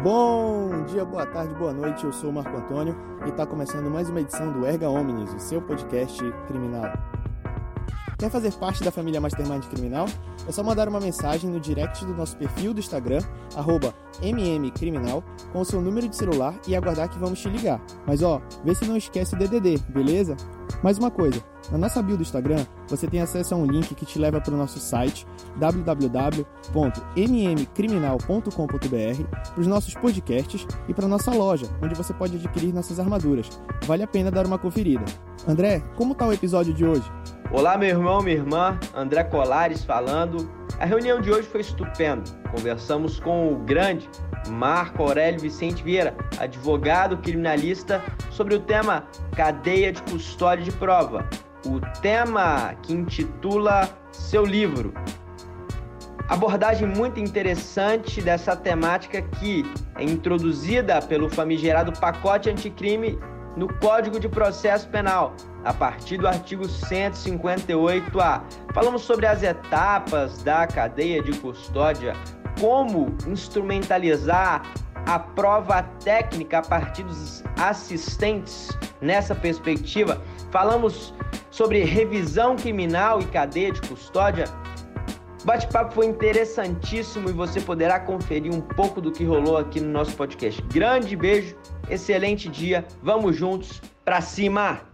Bom dia, boa tarde, boa noite. Eu sou o Marco Antônio e está começando mais uma edição do Erga Omnis, o seu podcast criminal. Quer fazer parte da família Mastermind Criminal? É só mandar uma mensagem no direct do nosso perfil do Instagram, mmcriminal, com o seu número de celular e aguardar que vamos te ligar. Mas ó, vê se não esquece o DDD, beleza? Mais uma coisa, na nossa bio do Instagram, você tem acesso a um link que te leva para o nosso site www.mmcriminal.com.br, para os nossos podcasts e para nossa loja, onde você pode adquirir nossas armaduras. Vale a pena dar uma conferida. André, como está o episódio de hoje? Olá, meu irmão, minha irmã, André Colares falando. A reunião de hoje foi estupenda. Conversamos com o grande Marco Aurélio Vicente Vieira, advogado criminalista, sobre o tema cadeia de custódia de prova. O tema que intitula seu livro. Abordagem muito interessante dessa temática que é introduzida pelo famigerado pacote anticrime no Código de Processo Penal, a partir do artigo 158-A. Falamos sobre as etapas da cadeia de custódia, como instrumentalizar a prova técnica a partir dos assistentes nessa perspectiva. Falamos sobre revisão criminal e cadeia de custódia. O bate-papo foi interessantíssimo e você poderá conferir um pouco do que rolou aqui no nosso podcast. Grande beijo excelente dia, vamos juntos para cima!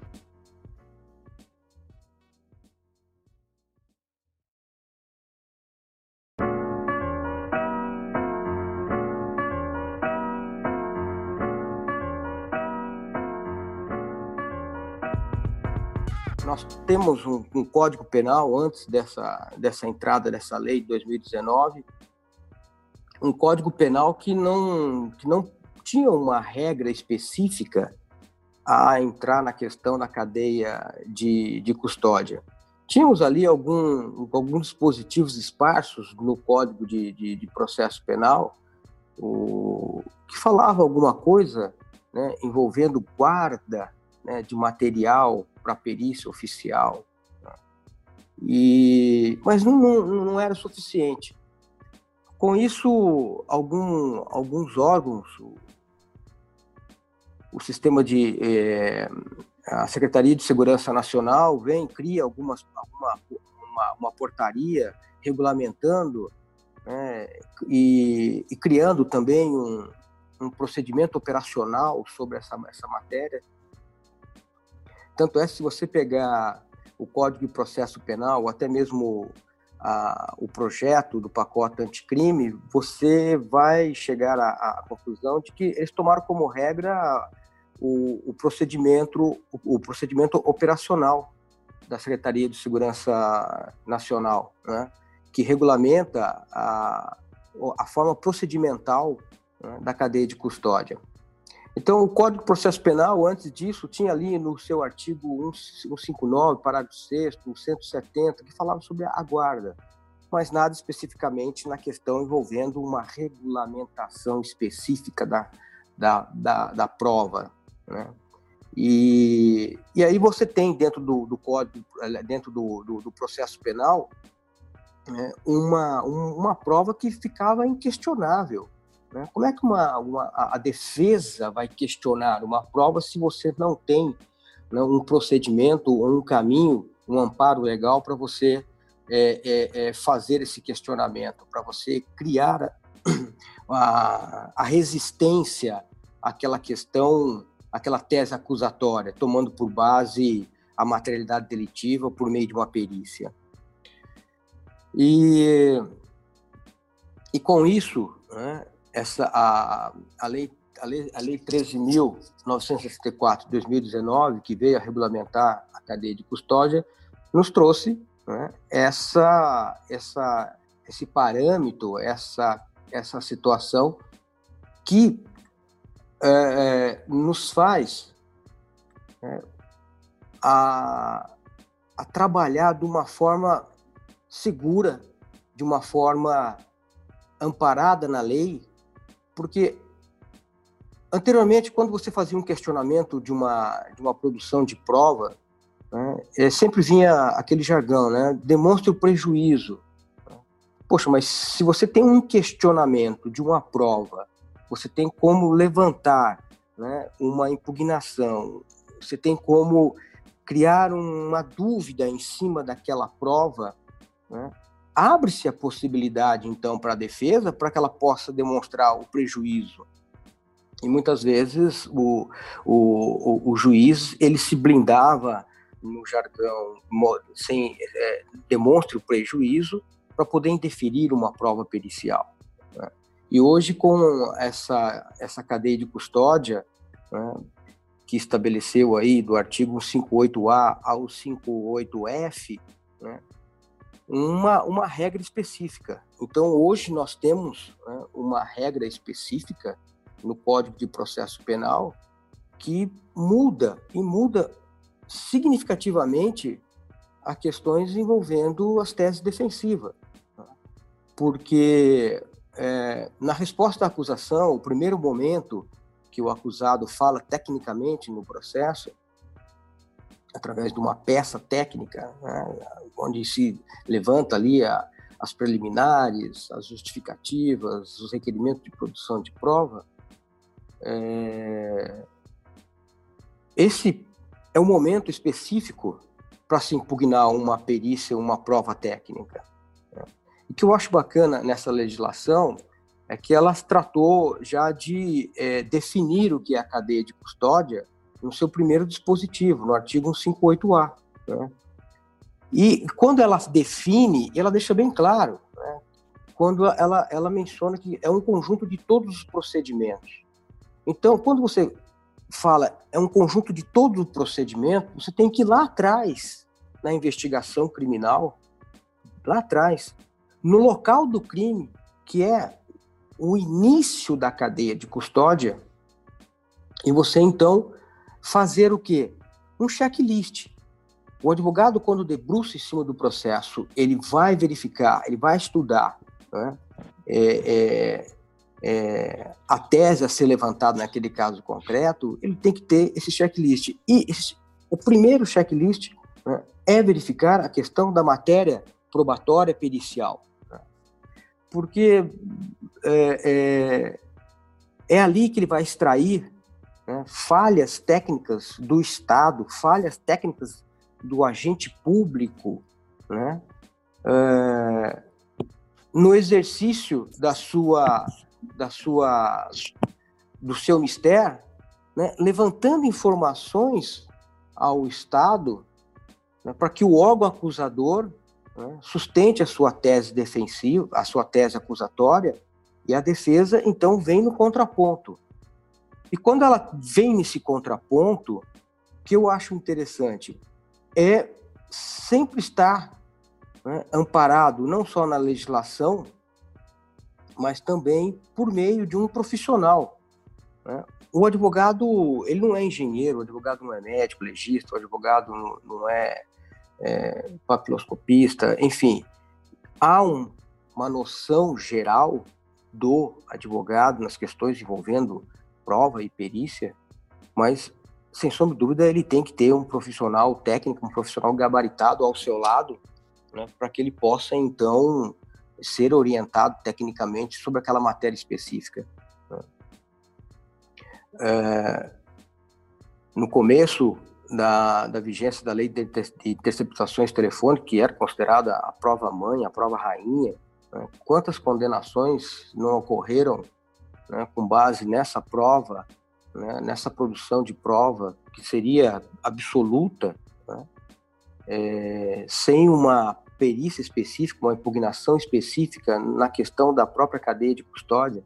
Nós temos um, um, código penal antes dessa, dessa entrada dessa lei de 2019, um código penal que não, que não tinha uma regra específica a entrar na questão da cadeia de, de custódia. Tínhamos ali algum, alguns dispositivos esparsos no Código de, de, de Processo Penal o, que falava alguma coisa né, envolvendo guarda né, de material para perícia oficial. Né. E, mas não, não, não, era suficiente. Com isso, algum, alguns órgãos, o sistema de é, a Secretaria de Segurança Nacional vem cria algumas alguma uma, uma portaria regulamentando né, e, e, criando também um, um, procedimento operacional sobre essa, essa matéria. Tanto é se você pegar o Código de Processo Penal, ou até mesmo a, o projeto do pacote anticrime, você vai chegar à, à, conclusão de que eles tomaram como regra o, o procedimento, o, o, procedimento operacional da Secretaria de Segurança Nacional, né, que regulamenta a, a forma procedimental né, da cadeia de custódia. Então, o Código de Processo Penal, antes disso, tinha ali no seu artigo 159, parágrafo 6 170, que falava sobre a guarda, mas nada especificamente na questão envolvendo uma regulamentação específica da, da, da, da prova, né? E, e aí você tem dentro do, do código, eh, dentro do, do, do processo penal, né, uma, um, uma prova que ficava inquestionável. Né? Como é que uma, uma, a defesa vai questionar uma prova se você não tem né, um procedimento, um caminho, um amparo legal para você é, é, é, fazer esse questionamento, para você criar a, a resistência àquela questão aquela tese acusatória, tomando por base a materialidade delitiva por meio de uma perícia. E, e com isso, né, essa, a, a, lei, a, lei, a lei 13.964 de 2019, que veio a regulamentar a cadeia de custódia, nos trouxe né, essa, essa, esse parâmetro, essa, essa situação que é, é, nos faz é, a, a trabalhar de uma forma segura, de uma forma amparada na lei, porque anteriormente, quando você fazia um questionamento de uma, de uma produção de prova, né, é, sempre vinha aquele jargão, né? Demonstre o prejuízo. Poxa, mas se você tem um questionamento de uma prova você tem como levantar né, uma impugnação, você tem como criar uma dúvida em cima daquela prova, né, abre-se a possibilidade, então, para a defesa, para que ela possa demonstrar o prejuízo. E muitas vezes o, o, o, o juiz ele se blindava no jargão sem é, demonstre o prejuízo para poder indeferir uma prova pericial. Né? E hoje com essa essa cadeia de custódia né, que estabeleceu aí do artigo 58A ao 58F, né, uma, uma regra específica. Então, hoje nós temos né, uma regra específica no Código de Processo Penal que muda e muda significativamente a questões envolvendo as teses defensivas. Porque é, na resposta à acusação, o primeiro momento que o acusado fala tecnicamente no processo, através de uma peça técnica, né, onde se levanta ali a, as preliminares, as justificativas, os requerimentos de produção de prova, é, esse é um momento específico para se impugnar uma perícia, uma prova técnica. Né? O que eu acho bacana nessa legislação é que ela tratou já de é, definir o que é a cadeia de custódia no seu primeiro dispositivo, no artigo 158A. Né? E quando ela define, ela deixa bem claro, né? quando ela, ela menciona que é um conjunto de todos os procedimentos. Então, quando você fala é um conjunto de todo o procedimento, você tem que ir lá atrás, na investigação criminal, lá atrás, no local do crime, que é o início da cadeia de custódia, e você então fazer o quê? Um checklist. O advogado, quando debruça em cima do processo, ele vai verificar, ele vai estudar né? é, é, é, a tese a ser levantada naquele caso concreto, ele tem que ter esse checklist. E esse, o primeiro checklist né, é verificar a questão da matéria probatória pericial. Né? Porque é, é, é, ali que ele vai extrair né, falhas técnicas do Estado, falhas técnicas do agente público, né, é, no exercício da sua da sua, do seu mistério, né, levantando informações ao Estado né, para que o órgão acusador né, sustente a sua tese defensiva, a sua tese acusatória, e a defesa então vem no contraponto. E quando ela vem nesse contraponto, o que eu acho interessante é sempre estar né, amparado não só na legislação, mas também por meio de um profissional. Né? O advogado, ele não é engenheiro, o advogado não é médico, legista, o advogado não, não é, é papiloscopista, enfim. Há um, uma noção geral do advogado nas questões envolvendo prova e perícia, mas sem sombra de dúvida ele tem que ter um profissional técnico, um profissional gabaritado ao seu lado, né, para que ele possa então ser orientado tecnicamente sobre aquela matéria específica. Né? É, no começo da, da vigência da lei de interceptações telefônicas, que era considerada a prova mãe, a prova rainha, né? quantas condenações não ocorreram né, com base nessa prova, né, nessa produção de prova que seria absoluta, né? é, sem uma perícia específica, uma impugnação específica na questão da própria cadeia de custódia.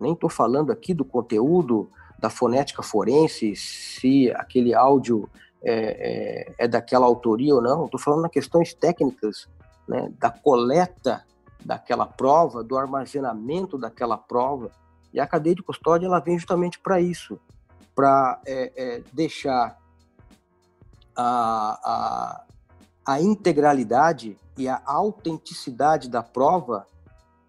Nem estou falando aqui do conteúdo da fonética forense, se aquele áudio é, é, é daquela autoria ou não. Estou falando nas questões técnicas né, da coleta daquela prova, do armazenamento daquela prova. E a cadeia de custódia ela vem justamente para isso, para é, é, deixar a, a, a integralidade e a autenticidade da prova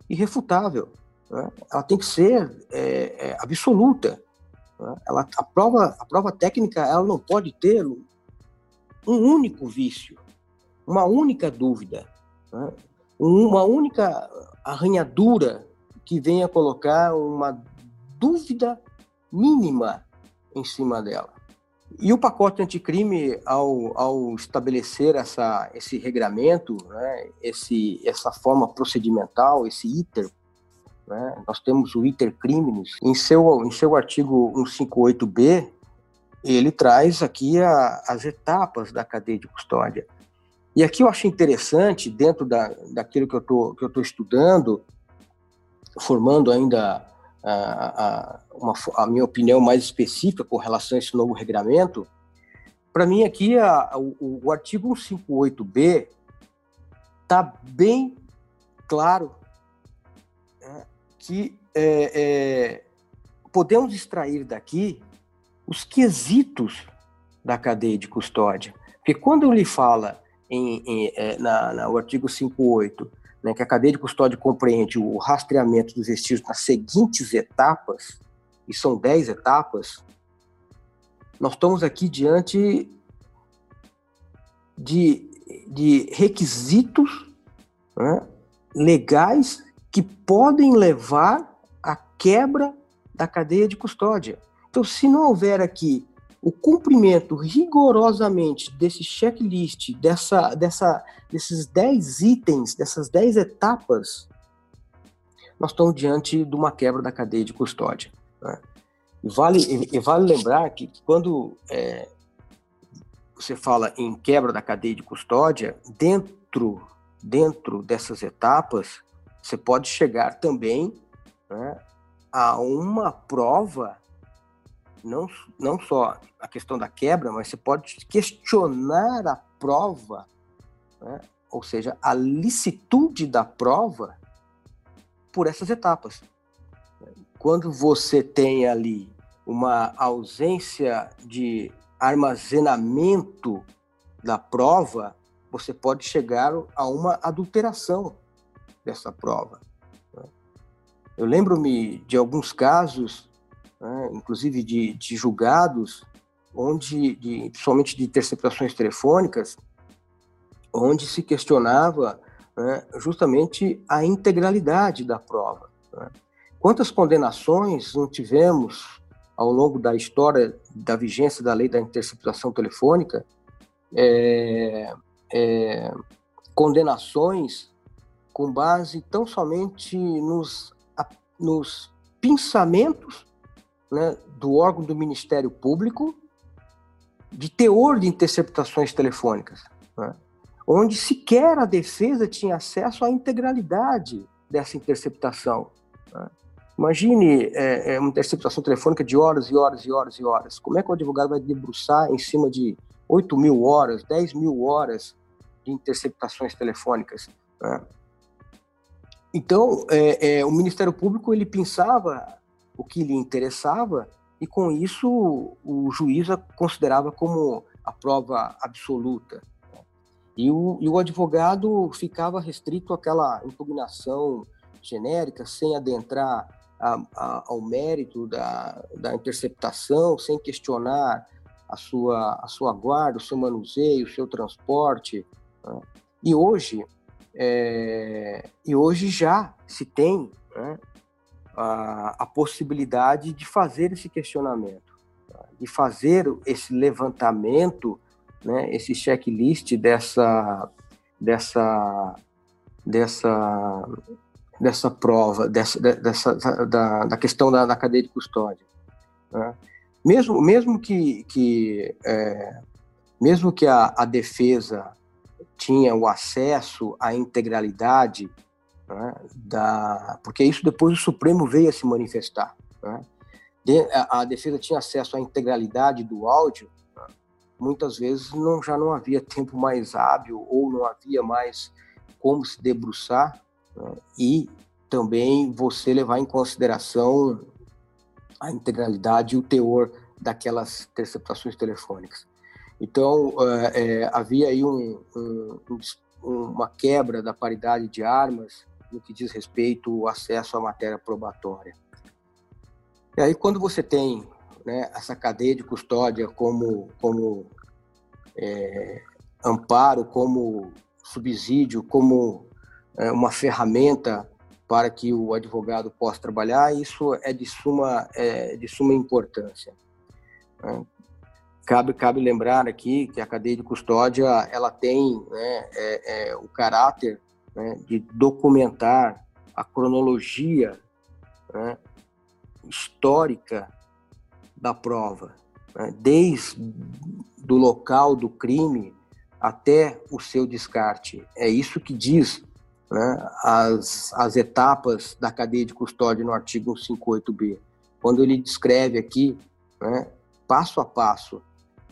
irrefutável. Né? Ela tem que ser é, é, absoluta. Né? Ela, a, prova, a prova técnica ela não pode ter um único vício, uma única dúvida, né? Uma única arranhadura que venha colocar uma dúvida mínima em cima dela. E o pacote anticrime, ao, ao estabelecer essa, esse regramento, né, esse, essa forma procedimental, esse ITER, né, nós temos o ITER Crimes, em seu, em seu artigo 158b, ele traz aqui a, as etapas da cadeia de custódia. E aqui eu acho interessante, dentro da, daquilo que eu tô, estou estudando, formando ainda a, a, uma, a, minha opinião mais específica com relação a esse novo regramento, para mim aqui a, o, o artigo 158b está bem claro né, que é, é, podemos extrair daqui os quesitos da cadeia de custódia. Porque quando ele fala em, em, é, na, no artigo 58 né, que a cadeia de custódia compreende o rastreamento dos vestígios nas seguintes etapas, e são 10 etapas, nós estamos aqui diante de, de requisitos né, legais que podem levar à quebra da cadeia de custódia. Então, se não houver aqui o cumprimento rigorosamente desse checklist, dessa, dessa, desses 10 itens, dessas 10 etapas, nós estamos diante de uma quebra da cadeia de custódia. Né? E, vale, e vale lembrar que quando é, você fala em quebra da cadeia de custódia, dentro, dentro dessas etapas, você pode chegar também né, a uma prova não, não só a questão da quebra, mas você pode questionar a prova, né? ou seja, a licitude da prova por essas etapas. Quando você tem ali uma ausência de armazenamento da prova, você pode chegar a uma adulteração dessa prova. Né? Eu lembro-me de alguns casos né, inclusive de, de julgados, onde, de, principalmente de interceptações telefônicas, onde se questionava né, justamente a integralidade da prova. Né. Quantas condenações não tivemos ao longo da história da vigência da lei da interceptação telefônica? É, é, condenações com base tão somente nos, nos pensamentos né, do órgão do Ministério Público de teor de interceptações telefônicas, né, onde sequer a defesa tinha acesso à integralidade dessa interceptação. Né. Imagine é, é, uma interceptação telefônica de horas e horas e horas e horas. Como é que o advogado vai debruçar em cima de 8 mil horas, 10 mil horas de interceptações telefônicas? Né? Então, é, é, o Ministério Público ele pensava o que lhe interessava e com isso o juiz a considerava como a prova absoluta. E o, e o advogado ficava restrito àquela impugnação genérica, sem adentrar a, a, ao mérito da, da interceptação, sem questionar a sua, a sua guarda, o seu manuseio, o seu transporte. Né? E hoje, é, e hoje já se tem né, a, a possibilidade de fazer esse questionamento, tá? de fazer esse levantamento, né, esse checklist dessa, dessa, dessa, dessa prova, dessa, dessa da, da questão da, da cadeia de custódia. Né? Mesmo, mesmo que, que é, mesmo que a, a defesa tinha o acesso à integralidade né, da, porque isso depois o Supremo veio a se manifestar. Né? De, a, a, defesa tinha acesso à integralidade do áudio, muitas vezes não, já não havia tempo mais hábil ou não havia mais como se debruçar né? e também você levar em consideração a integralidade e o teor daquelas interceptações telefônicas. Então, é, havia aí um, um, uma quebra da paridade de armas no que diz respeito ao acesso à matéria probatória. E aí, quando você tem né, essa cadeia de custódia como, como é, amparo, como subsídio, como é, uma ferramenta para que o advogado possa trabalhar, isso é de suma, é, de suma importância. Né? Cabe, cabe lembrar aqui que a cadeia de custódia ela tem né, é, é, o caráter né, de documentar a cronologia né, histórica da prova, né, desde do local do crime até o seu descarte. É isso que diz né, as, as etapas da cadeia de custódia no artigo 158b, quando ele descreve aqui, né, passo a passo.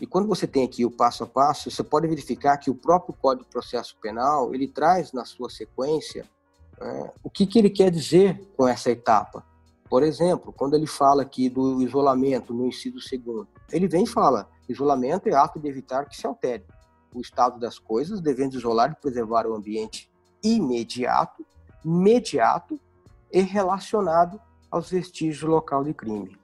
E quando você tem aqui o passo a passo, você pode verificar que o próprio Código de Processo Penal ele traz na sua sequência né, o que, que ele quer dizer com essa etapa. Por exemplo, quando ele fala aqui do isolamento no inciso segundo, ele vem e fala: isolamento é ato de evitar que se altere o estado das coisas, devendo isolar e preservar o ambiente imediato, imediato e relacionado aos vestígios local de crime.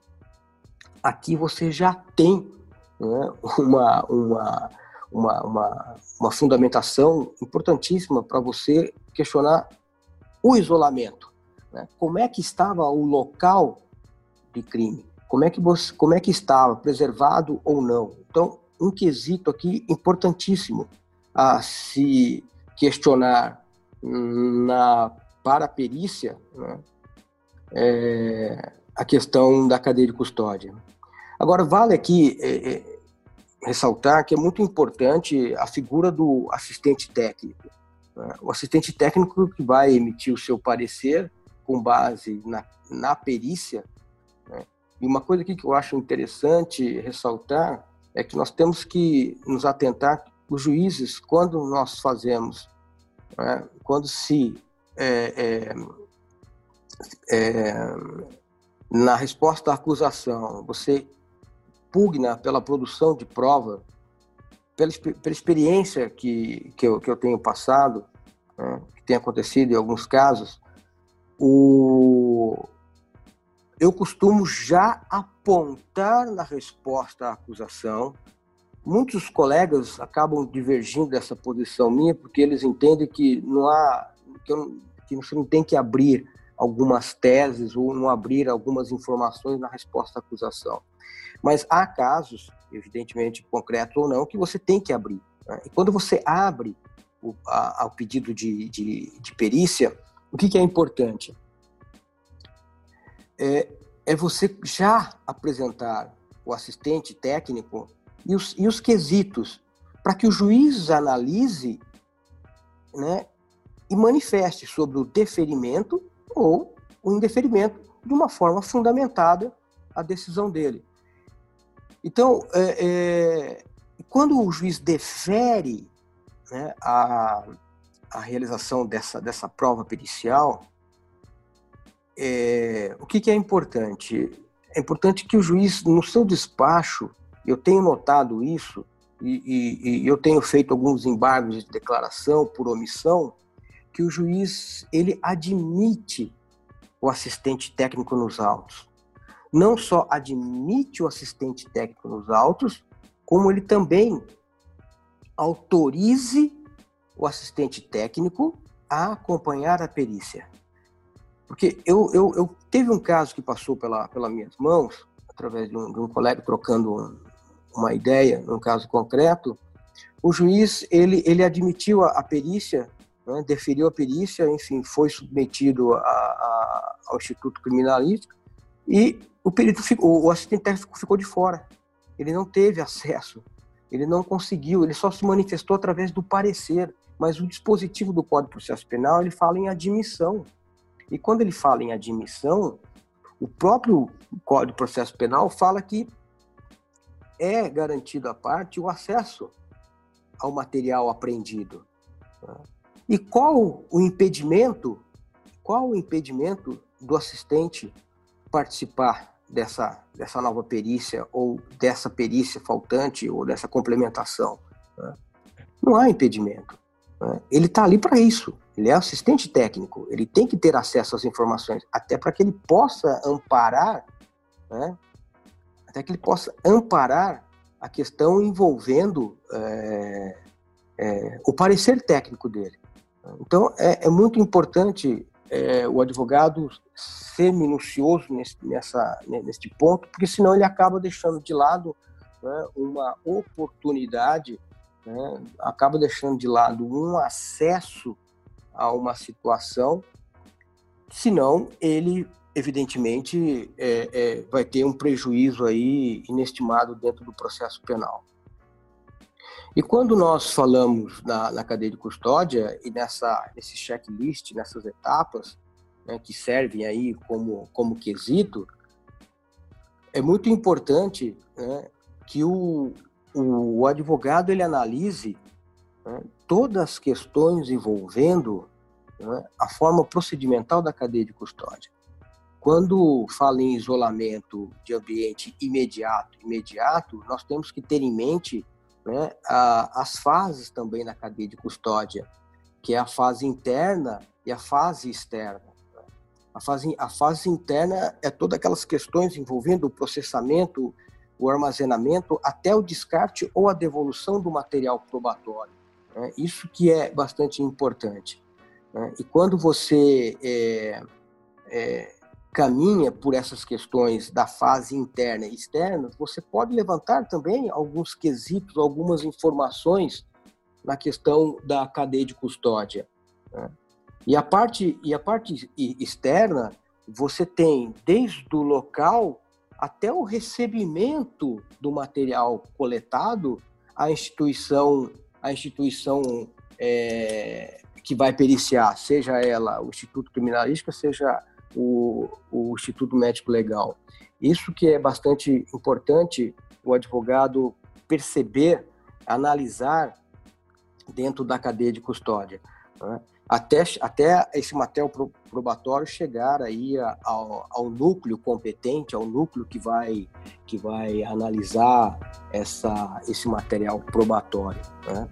Aqui você já tem né, uma, uma, uma, uma, uma fundamentação importantíssima para você questionar o isolamento. Né? Como é que estava o local de crime? Como é que você, como é que estava preservado ou não? Então, um quesito aqui importantíssimo a se questionar na para perícia né, é, a questão da cadeia de custódia. Agora, vale aqui é, é, ressaltar que é muito importante a figura do assistente técnico. Né? O assistente técnico que vai emitir o seu parecer com base na, na perícia. Né? E uma coisa aqui que eu acho interessante ressaltar é que nós temos que nos atentar, os juízes, quando nós fazemos né? quando se é, é, é, na resposta à acusação você pugna pela produção de prova, pela, pela experiência que, que, eu, que eu tenho passado, né, que tem acontecido em alguns casos, o, eu costumo já apontar na resposta à acusação Muitos colegas acabam divergindo dessa posição minha porque eles entendem que não há que, eu, que você não tem que abrir algumas teses ou não abrir algumas informações na resposta à acusação. Mas há casos, evidentemente concretos ou não, que você tem que abrir. Né? E quando você abre o a, pedido de, de, de, perícia, o que, que é importante? É, é você já apresentar o assistente técnico e os, e os quesitos para que o juiz analise né, e manifeste sobre o deferimento ou o indeferimento de uma forma fundamentada a decisão dele. Então, é, é, quando o juiz defere né, a, a realização dessa, dessa prova pericial, é, o que, que é importante? É importante que o juiz, no seu despacho, eu tenho notado isso e, e, e eu tenho feito alguns embargos de declaração por omissão que o juiz ele admite o assistente técnico nos autos. Não só admite o assistente técnico nos autos, como ele também autorize o assistente técnico a acompanhar a perícia. Porque eu, eu, eu teve um caso que passou pela, pelas minhas mãos, através de um, de um colega trocando uma ideia, num caso concreto, o juiz ele, ele admitiu a, a perícia, né, deferiu a perícia, enfim, foi submetido a, a, ao Instituto Criminalístico e o perito ficou, o assistente técnico ficou de fora. Ele não teve acesso, ele não conseguiu, ele só se manifestou através do parecer. Mas o dispositivo do Código de Processo Penal ele fala em admissão. E quando ele fala em admissão, o próprio Código de Processo Penal fala que é garantido à parte o acesso ao material apreendido. E qual o impedimento? Qual o impedimento do assistente participar dessa, dessa nova perícia ou dessa perícia faltante ou dessa complementação? Né? Não há impedimento. Né? Ele está ali para isso. Ele é assistente técnico. Ele tem que ter acesso às informações, até para que ele possa amparar né, até que ele possa amparar a questão envolvendo é, é, o parecer técnico dele. Então, é, é, muito importante é, o advogado ser minucioso nesse, nessa, nesse ponto, porque senão ele acaba deixando de lado né, uma oportunidade, né, acaba deixando de lado um acesso a uma situação, senão ele evidentemente é, é, vai ter um prejuízo aí inestimado dentro do processo penal. E quando nós falamos na, na cadeia de custódia e nessa nesse checklist, nessas etapas né, que servem aí como como quesito, é muito importante né, que o, o, o, advogado ele analise né, todas as questões envolvendo né, a forma procedimental da cadeia de custódia. Quando fala em isolamento de ambiente imediato, imediato, nós temos que ter em mente né, a, as fases também na cadeia de custódia, que é a fase interna e a fase externa. A fase, a fase interna é todas aquelas questões envolvendo o processamento, o armazenamento, até o descarte ou a devolução do material probatório. Né? Isso que é bastante importante. Né? E quando você é, é, caminha por essas questões da fase interna e externa, você pode levantar também alguns quesitos, algumas informações na questão da cadeia de custódia. Né? E a parte e a parte externa, você tem desde o local até o recebimento do material coletado, a instituição a instituição é, que vai periciar, seja ela o Instituto Criminalístico, seja o, o Instituto Médico Legal. Isso que é bastante importante o advogado perceber, analisar dentro da cadeia de custódia, né? até, até esse material probatório chegar aí ao, ao, núcleo competente, ao núcleo que vai, que vai analisar essa, esse material probatório. Né?